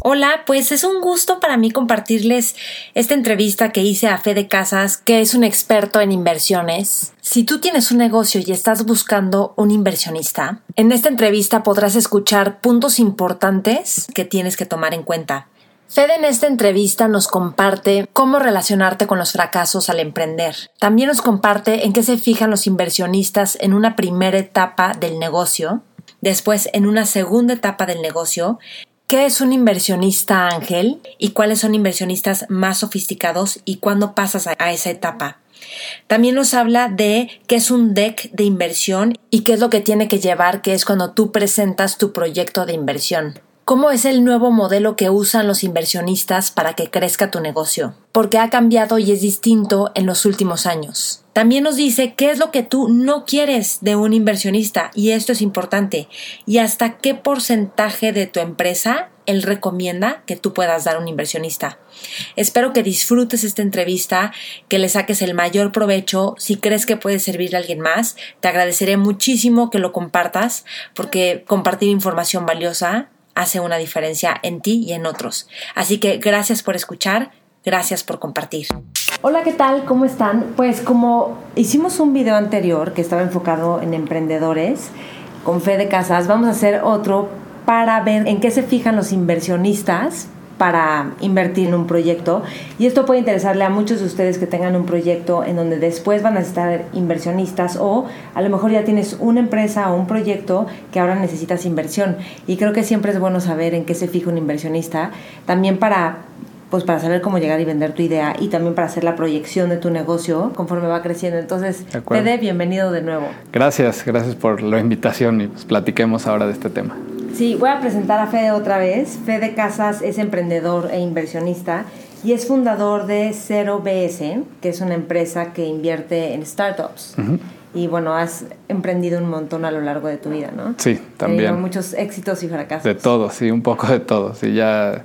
Hola, pues es un gusto para mí compartirles esta entrevista que hice a Fede Casas, que es un experto en inversiones. Si tú tienes un negocio y estás buscando un inversionista, en esta entrevista podrás escuchar puntos importantes que tienes que tomar en cuenta. Fede en esta entrevista nos comparte cómo relacionarte con los fracasos al emprender. También nos comparte en qué se fijan los inversionistas en una primera etapa del negocio Después, en una segunda etapa del negocio, ¿qué es un inversionista ángel y cuáles son inversionistas más sofisticados y cuándo pasas a, esa etapa? También nos habla de qué es un deck de inversión y qué es lo que tiene que llevar, que es cuando tú presentas tu proyecto de inversión. ¿Cómo es el nuevo modelo que usan los inversionistas para que crezca tu negocio? Porque ha cambiado y es distinto en los últimos años. También nos dice qué es lo que tú no quieres de un inversionista y esto es importante y hasta qué porcentaje de tu empresa él recomienda que tú puedas dar a un inversionista. Espero que disfrutes esta entrevista, que le saques el mayor provecho. Si crees que puede servirle a alguien más, te agradeceré muchísimo que lo compartas porque compartir información valiosa hace una diferencia en ti y en otros. Así que gracias por escuchar, gracias por compartir. Hola, ¿qué tal? ¿Cómo están? Pues como hicimos un video anterior que estaba enfocado en emprendedores con fe de casas, vamos a hacer otro para ver en qué se fijan los inversionistas para invertir en un proyecto y esto puede interesarle a muchos de ustedes que tengan un proyecto en donde después van a estar inversionistas o a lo mejor ya tienes una empresa o un proyecto que ahora necesitas inversión y creo que siempre es bueno saber en qué se fija un inversionista también para pues para saber cómo llegar y vender tu idea y también para hacer la proyección de tu negocio conforme va creciendo. Entonces, Fede, bienvenido de nuevo. Gracias, gracias por la invitación y pues platiquemos ahora de este tema. Sí, voy a presentar a Fede otra vez. Fede Casas es emprendedor e inversionista y es fundador de Cero BS, que es una empresa que invierte en startups. Y bueno, has emprendido un montón a lo largo de tu vida, ¿no? Sí, también. muchos éxitos y fracasos. De todo, sí, un poco de todo. Sí, ya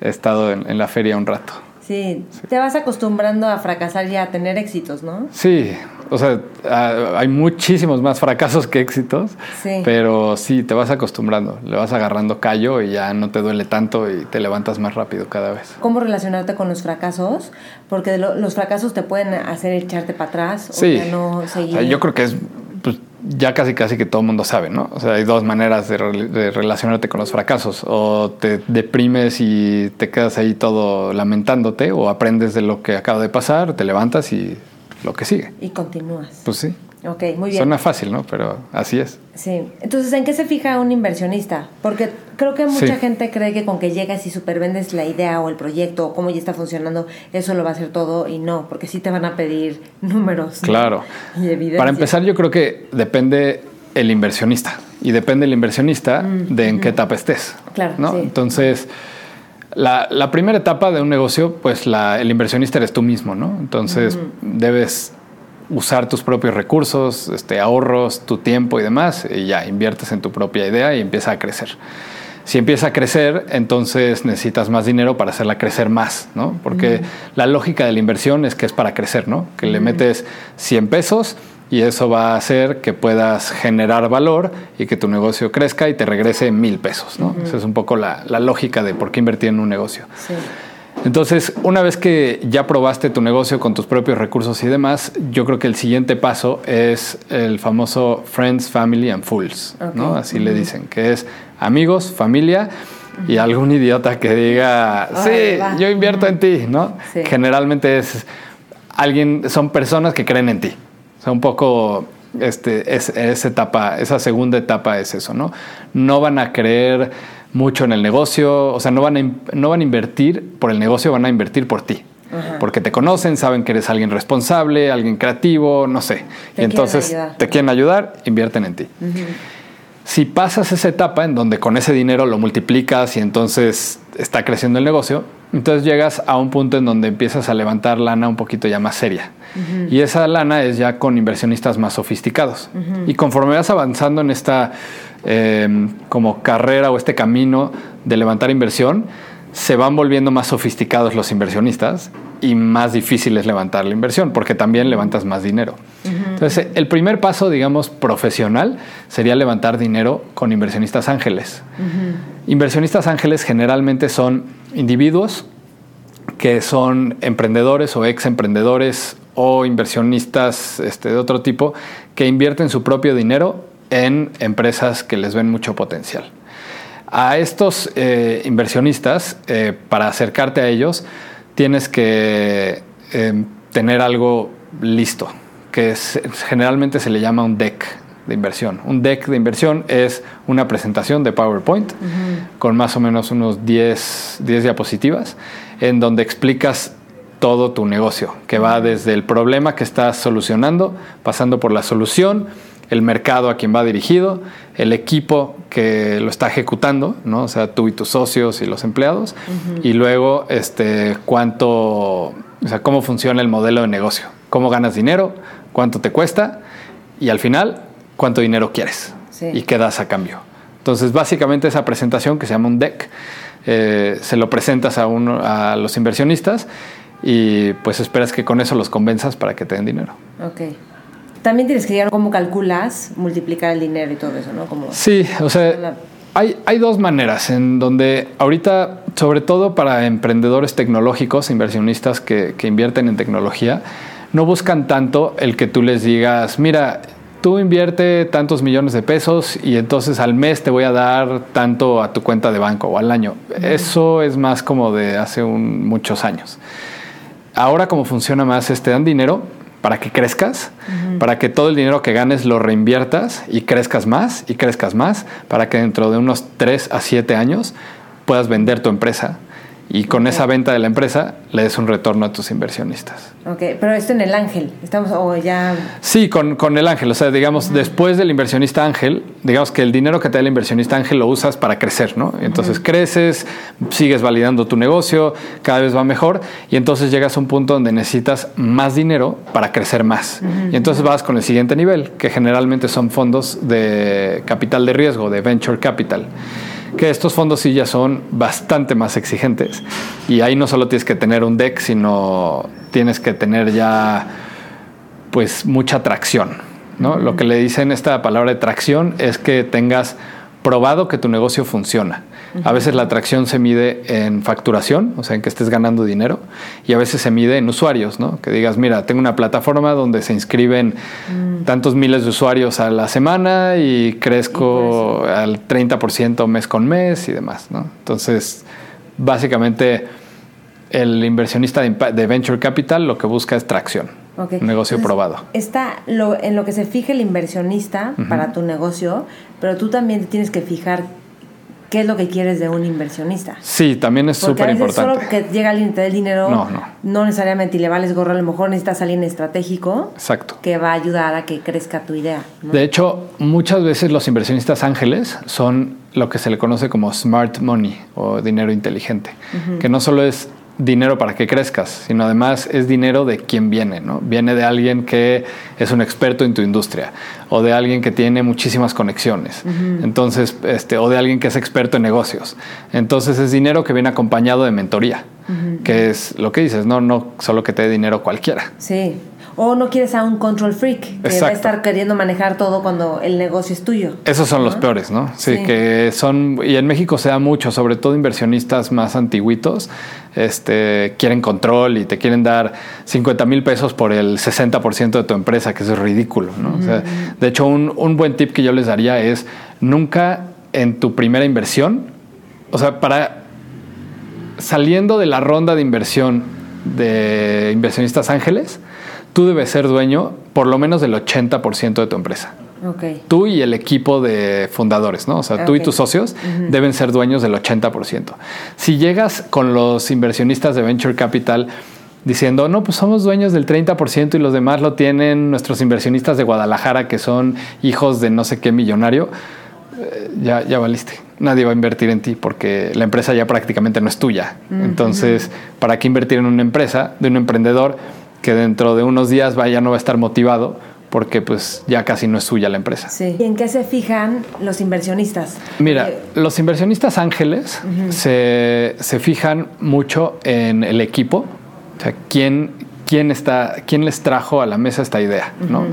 he estado en, en la feria un rato. Sí, te vas acostumbrando a fracasar y a tener éxitos, ¿no? Sí, o sea, hay muchísimos más fracasos que éxitos, sí. pero sí, te vas acostumbrando, le vas agarrando callo y ya no te duele tanto y te levantas más rápido cada vez. ¿Cómo relacionarte con los fracasos? Porque los fracasos te pueden hacer echarte para atrás sí. o no seguir. Yo creo que es pues, ya casi casi que todo el mundo sabe, ¿no? O sea, hay dos maneras de, relacionarte con los fracasos. O te deprimes y te quedas ahí todo lamentándote, o aprendes de lo que acaba de pasar, te levantas y lo que sigue. Y continúas. Pues sí. Ok, muy bien. Suena fácil, ¿no? Pero así es. Sí. Entonces, ¿en qué se fija un inversionista? Porque creo que mucha gente cree que con que llegas y supervendes la idea o el proyecto o cómo ya está funcionando, eso lo va a hacer todo y no, porque sí te van a pedir números. Claro. Y evidencia. Para empezar, yo creo que depende el inversionista y depende el inversionista mm, de en qué etapa estés. Claro. ¿no? Entonces. La, la, primera etapa de un negocio, pues la, el inversionista eres tú mismo, ¿no? Entonces debes usar tus propios recursos, este, ahorros, tu tiempo y demás, y ya inviertes en tu propia idea y empieza a crecer. Si empieza a crecer, entonces necesitas más dinero para hacerla crecer más, ¿no? Porque la lógica de la inversión es que es para crecer, ¿no? Que le metes 100 pesos y eso va a hacer que puedas generar valor y que tu negocio crezca y te regrese mil pesos, ¿no? Esa es un poco la, la, lógica de por qué invertir en un negocio. Sí. Entonces, una vez que ya probaste tu negocio con tus propios recursos y demás, yo creo que el siguiente paso es el famoso Friends, Family and Fools, ¿no? Así le dicen, que es amigos, familia y algún idiota que diga, sí, yo invierto en ti, ¿no? Generalmente es alguien, son personas que creen en ti. O sea, un poco este, es, esa etapa, esa segunda etapa es eso, ¿no? No van a creer mucho en el negocio, o sea, no van, a, no van a invertir por el negocio, van a invertir por ti. porque te conocen, saben que eres alguien responsable, alguien creativo, no sé. y entonces te quieren ayudar, invierten en ti. Si pasas esa etapa en donde con ese dinero lo multiplicas y entonces está creciendo el negocio, entonces llegas a un punto en donde empiezas a levantar lana un poquito ya más seria. Y esa lana es ya con inversionistas más sofisticados. Y conforme vas avanzando en esta em, como carrera o este camino de levantar inversión, se van volviendo más sofisticados los inversionistas y más difícil es levantar la inversión, porque también levantas más dinero. Entonces, el primer paso, digamos, profesional sería levantar dinero con inversionistas ángeles. Inversionistas ángeles generalmente son individuos que son emprendedores o ex emprendedores o inversionistas este, de otro tipo que invierten su propio dinero en empresas que les ven mucho potencial. A estos eh, inversionistas, eh, para acercarte a ellos, tienes que eh, tener algo listo, que generalmente se le llama un deck de inversión. Un deck de inversión es una presentación de PowerPoint con más o menos unos 10, 10 diapositivas en donde explicas todo tu negocio, que va desde el problema que estás solucionando, pasando por la solución, el mercado a quien va dirigido, el equipo que lo está ejecutando, ¿no? O sea, tú y tus socios y los empleados, y luego este, cuánto, o sea, cómo funciona el modelo de negocio, cómo ganas dinero, cuánto te cuesta, y al final, cuánto dinero quieres y qué das a cambio. Entonces, básicamente esa presentación que se llama un deck, eh, se lo presentas a, uno, a los inversionistas y pues esperas que con eso los convenzas para que te den dinero. Ok. También tienes que llegar cómo calculas, multiplicar el dinero y todo eso, ¿no? Como sí, o sea, hay, hay dos maneras en donde ahorita, sobre todo para emprendedores tecnológicos, inversionistas que, que invierten en tecnología, no buscan tanto el que tú les digas, mira, tú invierte tantos millones de pesos y entonces al mes te voy a dar tanto a tu cuenta de banco o al año. Eso es más como de hace muchos años. Ahora como funciona más es te dan dinero para que crezcas, para que todo el dinero que ganes lo reinviertas y crezcas más y crezcas más, para que dentro de unos 3 a 7 años puedas vender tu empresa y con esa venta de la empresa le des un retorno a tus inversionistas. Ok, pero esto en el ángel, estamos o ya... Sí, con, con el ángel, o sea, digamos, después del inversionista ángel, digamos que el dinero que te da el inversionista ángel lo usas para crecer, ¿no? Entonces creces, sigues validando tu negocio, cada vez va mejor y entonces llegas a un punto donde necesitas más dinero para crecer más. Y entonces vas con el siguiente nivel, que generalmente son fondos de capital de riesgo, de venture capital que estos fondos sí ya son bastante más exigentes. Y ahí no solo tienes que tener un deck, sino tienes que tener ya pues mucha tracción. ¿no? Lo que le dicen esta palabra de tracción es que tengas probado que tu negocio funciona. A veces la atracción se mide en facturación, o sea, en que estés ganando dinero, y a veces se mide en usuarios, ¿no? Que digas, mira, tengo una plataforma donde se inscriben mm. tantos miles de usuarios a la semana y crezco al 30% mes con mes y demás, ¿no? Entonces, básicamente, el inversionista de venture capital lo que busca es tracción. Un negocio probado. Está lo, en lo que se fija el inversionista para tu negocio, pero tú también tienes que fijar qué es lo que quieres de un inversionista. Sí, también es súper importante. Solo que llega alguien y te dé el dinero, no, no. no necesariamente y le vales gorro, a lo mejor necesitas alguien estratégico Exacto. que va a ayudar a que crezca tu idea. De hecho, muchas veces los inversionistas ángeles son lo que se le conoce como smart money o dinero inteligente, que no solo es dinero para que crezcas, sino además es dinero de quien viene, ¿no? Viene de alguien que es un experto en tu industria o de alguien que tiene muchísimas conexiones. Entonces, este, o de alguien que es experto en negocios. Entonces es dinero que viene acompañado de mentoría, que es lo que dices, no, no solo que te dé dinero cualquiera. Sí. O no quieres a un control freak que va a estar queriendo manejar todo cuando el negocio es tuyo. Esos son los peores, ¿no? Sí, que son, y en México se da mucho, sobre todo inversionistas más antiguitos, este, quieren control y te quieren dar 50 mil pesos por el 60% de tu empresa, que eso es ridículo, ¿no? de hecho, un, un buen tip que yo les daría es nunca en tu primera inversión, o sea, para saliendo de la ronda de inversión de inversionistas ángeles, tú debes ser dueño por lo menos del 80% de tu empresa. Okay. Tú y el equipo de fundadores, ¿no? O sea, tú y tus socios deben ser dueños del 80%. Si llegas con los inversionistas de Venture Capital diciendo, no, pues somos dueños del 30% y los demás lo tienen nuestros inversionistas de Guadalajara que son hijos de no sé qué millonario, eh, ya, ya valiste. Nadie va a invertir en ti porque la empresa ya prácticamente no es tuya. Entonces, ¿para qué invertir en una empresa de un emprendedor que dentro de unos días ya no va a estar motivado? porque pues ya casi no es suya la empresa. Sí. ¿Y en qué se fijan los inversionistas? Mira, eh, los inversionistas ángeles se, se, fijan mucho en el equipo, o sea, quién, quién, está, quién les trajo a la mesa esta idea, ¿no?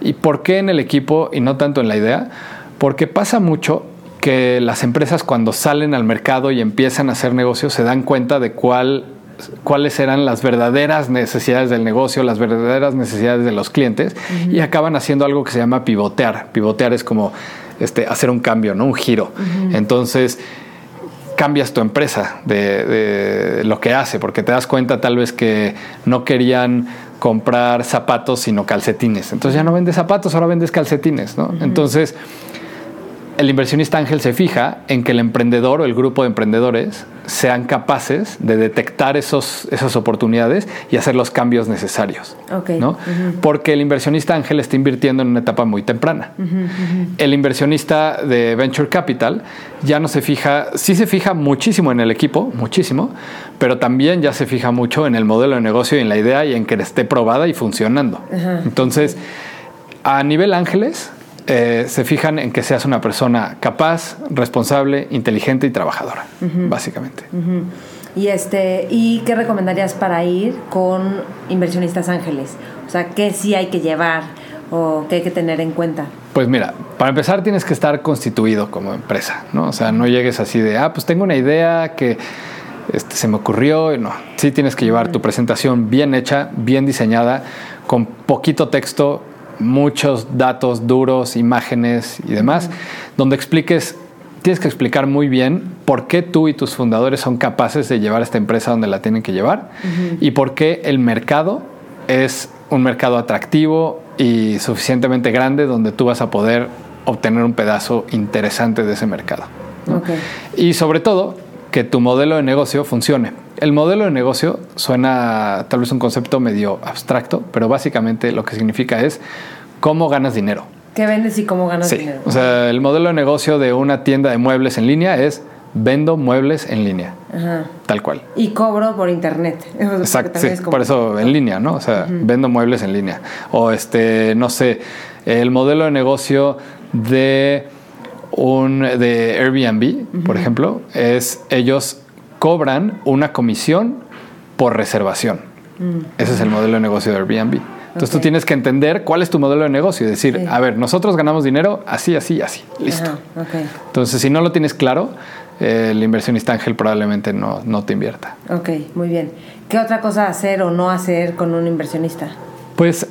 ¿Y por qué en el equipo y no tanto en la idea? Porque pasa mucho que las empresas cuando salen al mercado y empiezan a hacer negocios se dan cuenta de cuál cuáles eran las verdaderas necesidades del negocio, las verdaderas necesidades de los clientes y acaban haciendo algo que se llama pivotear. Pivotear es como este, hacer un cambio, ¿no? un giro. Entonces, cambias tu empresa de, lo que hace, porque te das cuenta tal vez que no querían comprar zapatos, sino calcetines. Entonces ya no vendes zapatos, ahora vendes calcetines, ¿no? Entonces, el inversionista ángel se fija en que el emprendedor o el grupo de emprendedores sean capaces de detectar esos, esas oportunidades y hacer los cambios necesarios. ¿no? Porque el inversionista ángel está invirtiendo en una etapa muy temprana. El inversionista de Venture Capital ya no se fija, sí se fija muchísimo en el equipo, muchísimo, pero también ya se fija mucho en el modelo de negocio y en la idea y en que esté probada y funcionando. Entonces, a nivel ángeles, eh, se fijan en que seas una persona capaz, responsable, inteligente y trabajadora, básicamente. Y este, ¿y qué recomendarías para ir con inversionistas ángeles? O sea, ¿qué sí hay que llevar o qué hay que tener en cuenta? Pues mira, para empezar tienes que estar constituido como empresa, ¿no? O sea, no llegues así de, ah, pues tengo una idea que este, se me ocurrió, no. Sí tienes que llevar tu presentación bien hecha, bien diseñada, con poquito texto, muchos datos duros, imágenes y demás, donde expliques, tienes que explicar muy bien por qué tú y tus fundadores son capaces de llevar esta empresa donde la tienen que llevar y por qué el mercado es un mercado atractivo y suficientemente grande donde tú vas a poder obtener un pedazo interesante de ese mercado. Y sobre todo, que tu modelo de negocio funcione. El modelo de negocio suena tal vez un concepto medio abstracto, pero básicamente lo que significa es cómo ganas dinero. ¿Qué vendes y cómo ganas dinero? O sea, el modelo de negocio de una tienda de muebles en línea es vendo muebles en línea. Tal cual. Y cobro por internet. Exacto, sí, por eso en línea, ¿no? O sea, vendo muebles en línea. O este, no sé, el modelo de negocio de un de Airbnb, por ejemplo, es ellos cobran una comisión por reservación. Mm. Ese es el modelo de negocio de Airbnb. Entonces tú tienes que entender cuál es tu modelo de negocio y decir, a ver, nosotros ganamos dinero así, así, así. Listo. Entonces, si no lo tienes claro, el inversionista ángel probablemente no, no te invierta. Ok, muy bien. ¿Qué otra cosa hacer o no hacer con un inversionista? Pues,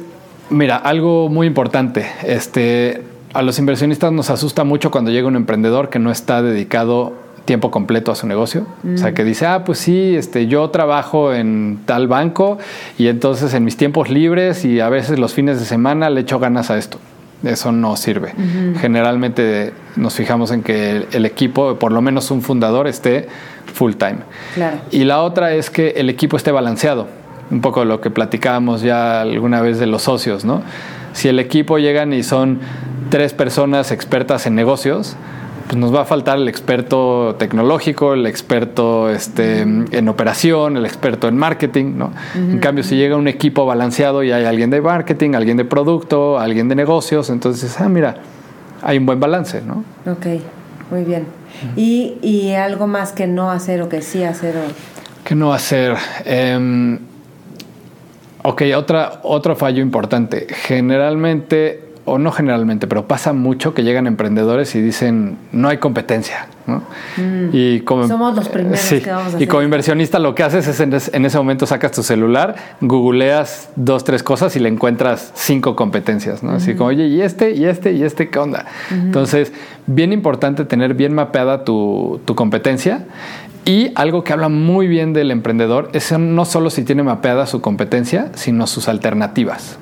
mira, algo muy importante. Este, a los inversionistas nos asusta mucho cuando llega un emprendedor que no está dedicado tiempo completo a su negocio. O sea, mm. que dice, ah, pues sí, este, yo trabajo en tal banco y entonces en mis tiempos libres y a veces los fines de semana le echo ganas a esto. Eso no sirve. Generalmente nos fijamos en que el, equipo, por lo menos un fundador, esté full time. Y la otra es que el equipo esté balanceado. Un poco lo que platicábamos ya alguna vez de los socios, ¿no? Si el equipo llegan y son tres personas expertas en negocios, pues nos va a faltar el experto tecnológico, el experto este, en operación, el experto en marketing, ¿no? En cambio, si llega un equipo balanceado y hay alguien de marketing, alguien de producto, alguien de negocios, entonces, ah, mira, hay un buen balance, ¿no? Ok, muy bien. ¿Y, ¿Y, algo más que no hacer o que sí hacer? O... Que no hacer. Eh, ok, otra, otro fallo importante. Generalmente o no generalmente, pero pasa mucho que llegan emprendedores y dicen no hay competencia. Mm. Y como, Somos los primeros que vamos a Y como inversionista lo que haces es en, ese momento sacas tu celular, googleas dos, tres cosas y le encuentras cinco competencias. ¿no? Así como, oye, y este, y este, y este, ¿qué onda? Entonces, bien importante tener bien mapeada tu, tu competencia. Y algo que habla muy bien del emprendedor es no solo si tiene mapeada su competencia, sino sus alternativas.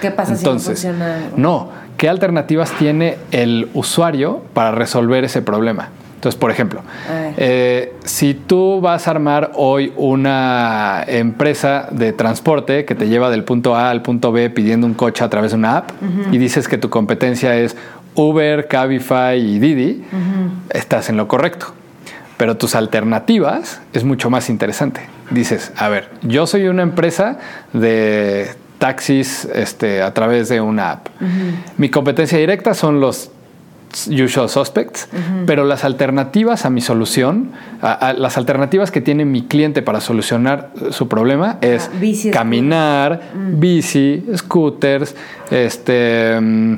¿Qué pasa si no funciona? No, ¿qué alternativas tiene el usuario para resolver ese problema? Entonces, por ejemplo, eh, si tú vas a armar hoy una empresa de transporte que te lleva del punto A al punto B pidiendo un coche a través de una app y dices que tu competencia es Uber, Cabify y Didi, estás en lo correcto. Pero tus alternativas es mucho más interesante. Dices, a ver, yo soy una empresa de taxis este, a través de una app. Mi competencia directa son los usual suspects, pero las alternativas a mi solución, las alternativas que tiene mi cliente para solucionar su problema es ah, caminar, mm. bici, scooters, este mm,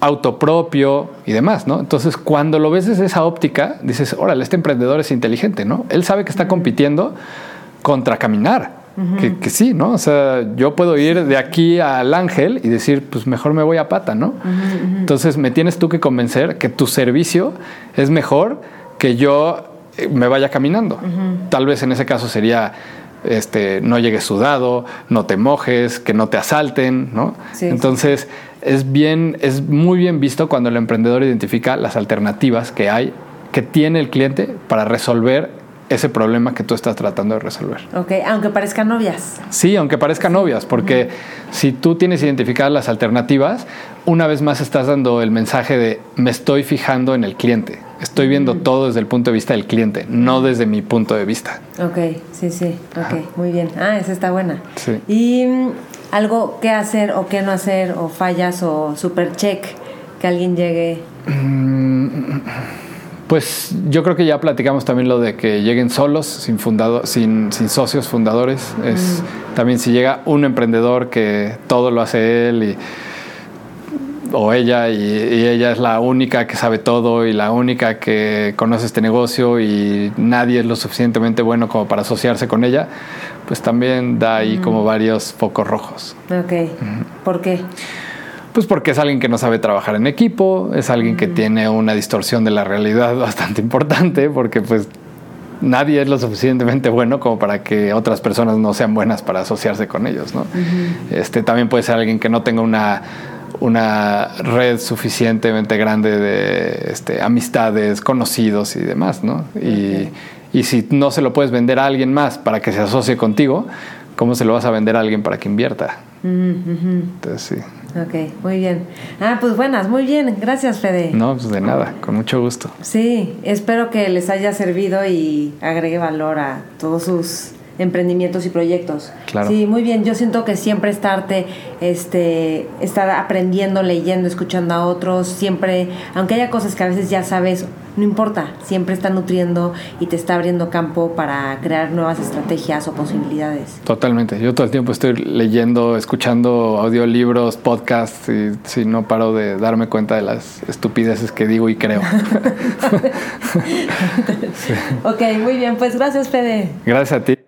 auto propio y demás, ¿no? Entonces, cuando lo ves desde esa óptica, dices, órale, este emprendedor es inteligente, ¿no? Él sabe que está compitiendo contra caminar que, sí, ¿no? O sea, yo puedo ir de aquí al ángel y decir, pues mejor me voy a pata, ¿no? Entonces me tienes tú que convencer que tu servicio es mejor que yo eh, me vaya caminando. Tal vez en ese caso sería este, no llegues sudado, no te mojes, que no te asalten, ¿no? Entonces, es bien, es muy bien visto cuando el emprendedor identifica las alternativas que hay, que tiene el cliente para resolver ese problema que tú estás tratando de resolver. Ok, aunque parezcan novias. Sí, aunque parezcan novias, porque si tú tienes identificadas las alternativas, una vez más estás dando el mensaje de me estoy fijando en el cliente, estoy viendo todo desde el punto de vista del cliente, no desde mi punto de vista. Ok, sí, sí, ok, muy bien. Ah, esa está buena. Sí. Y mm, algo que hacer o qué no hacer, o fallas o super check, que alguien llegue. Mm, pues yo creo que ya platicamos también lo de que lleguen solos, sin, fundado, sin, sin socios fundadores. Es también si llega un emprendedor que todo lo hace él y, o ella y, ella es la única que sabe todo y la única que conoce este negocio y nadie es lo suficientemente bueno como para asociarse con ella, pues también da ahí como varios focos rojos. Ok. ¿Por qué? Pues porque es alguien que no sabe trabajar en equipo, es alguien que tiene una distorsión de la realidad bastante importante, porque pues nadie es lo suficientemente bueno como para que otras personas no sean buenas para asociarse con ellos, ¿no? Este también puede ser alguien que no tenga una una red suficientemente grande de este, amistades, conocidos y demás, ¿no? Y, y si no se lo puedes vender a alguien más para que se asocie contigo, ¿cómo se lo vas a vender a alguien para que invierta? Entonces sí. Ok, muy bien. Ah, pues buenas, muy bien. Gracias, Fede. No, pues de nada, con mucho gusto. Sí, espero que les haya servido y agregue valor a todos sus emprendimientos y proyectos. Claro. Sí, muy bien. Yo siento que siempre estarte, este, estar aprendiendo, leyendo, escuchando a otros, siempre, aunque haya cosas que a veces ya sabes, no importa, siempre está nutriendo y te está abriendo campo para crear nuevas estrategias o posibilidades. Totalmente. Yo todo el tiempo estoy leyendo, escuchando audiolibros, podcasts y si no paro de darme cuenta de las estupideces que digo y creo. Ok, muy bien. Pues gracias, Fede. Gracias a ti.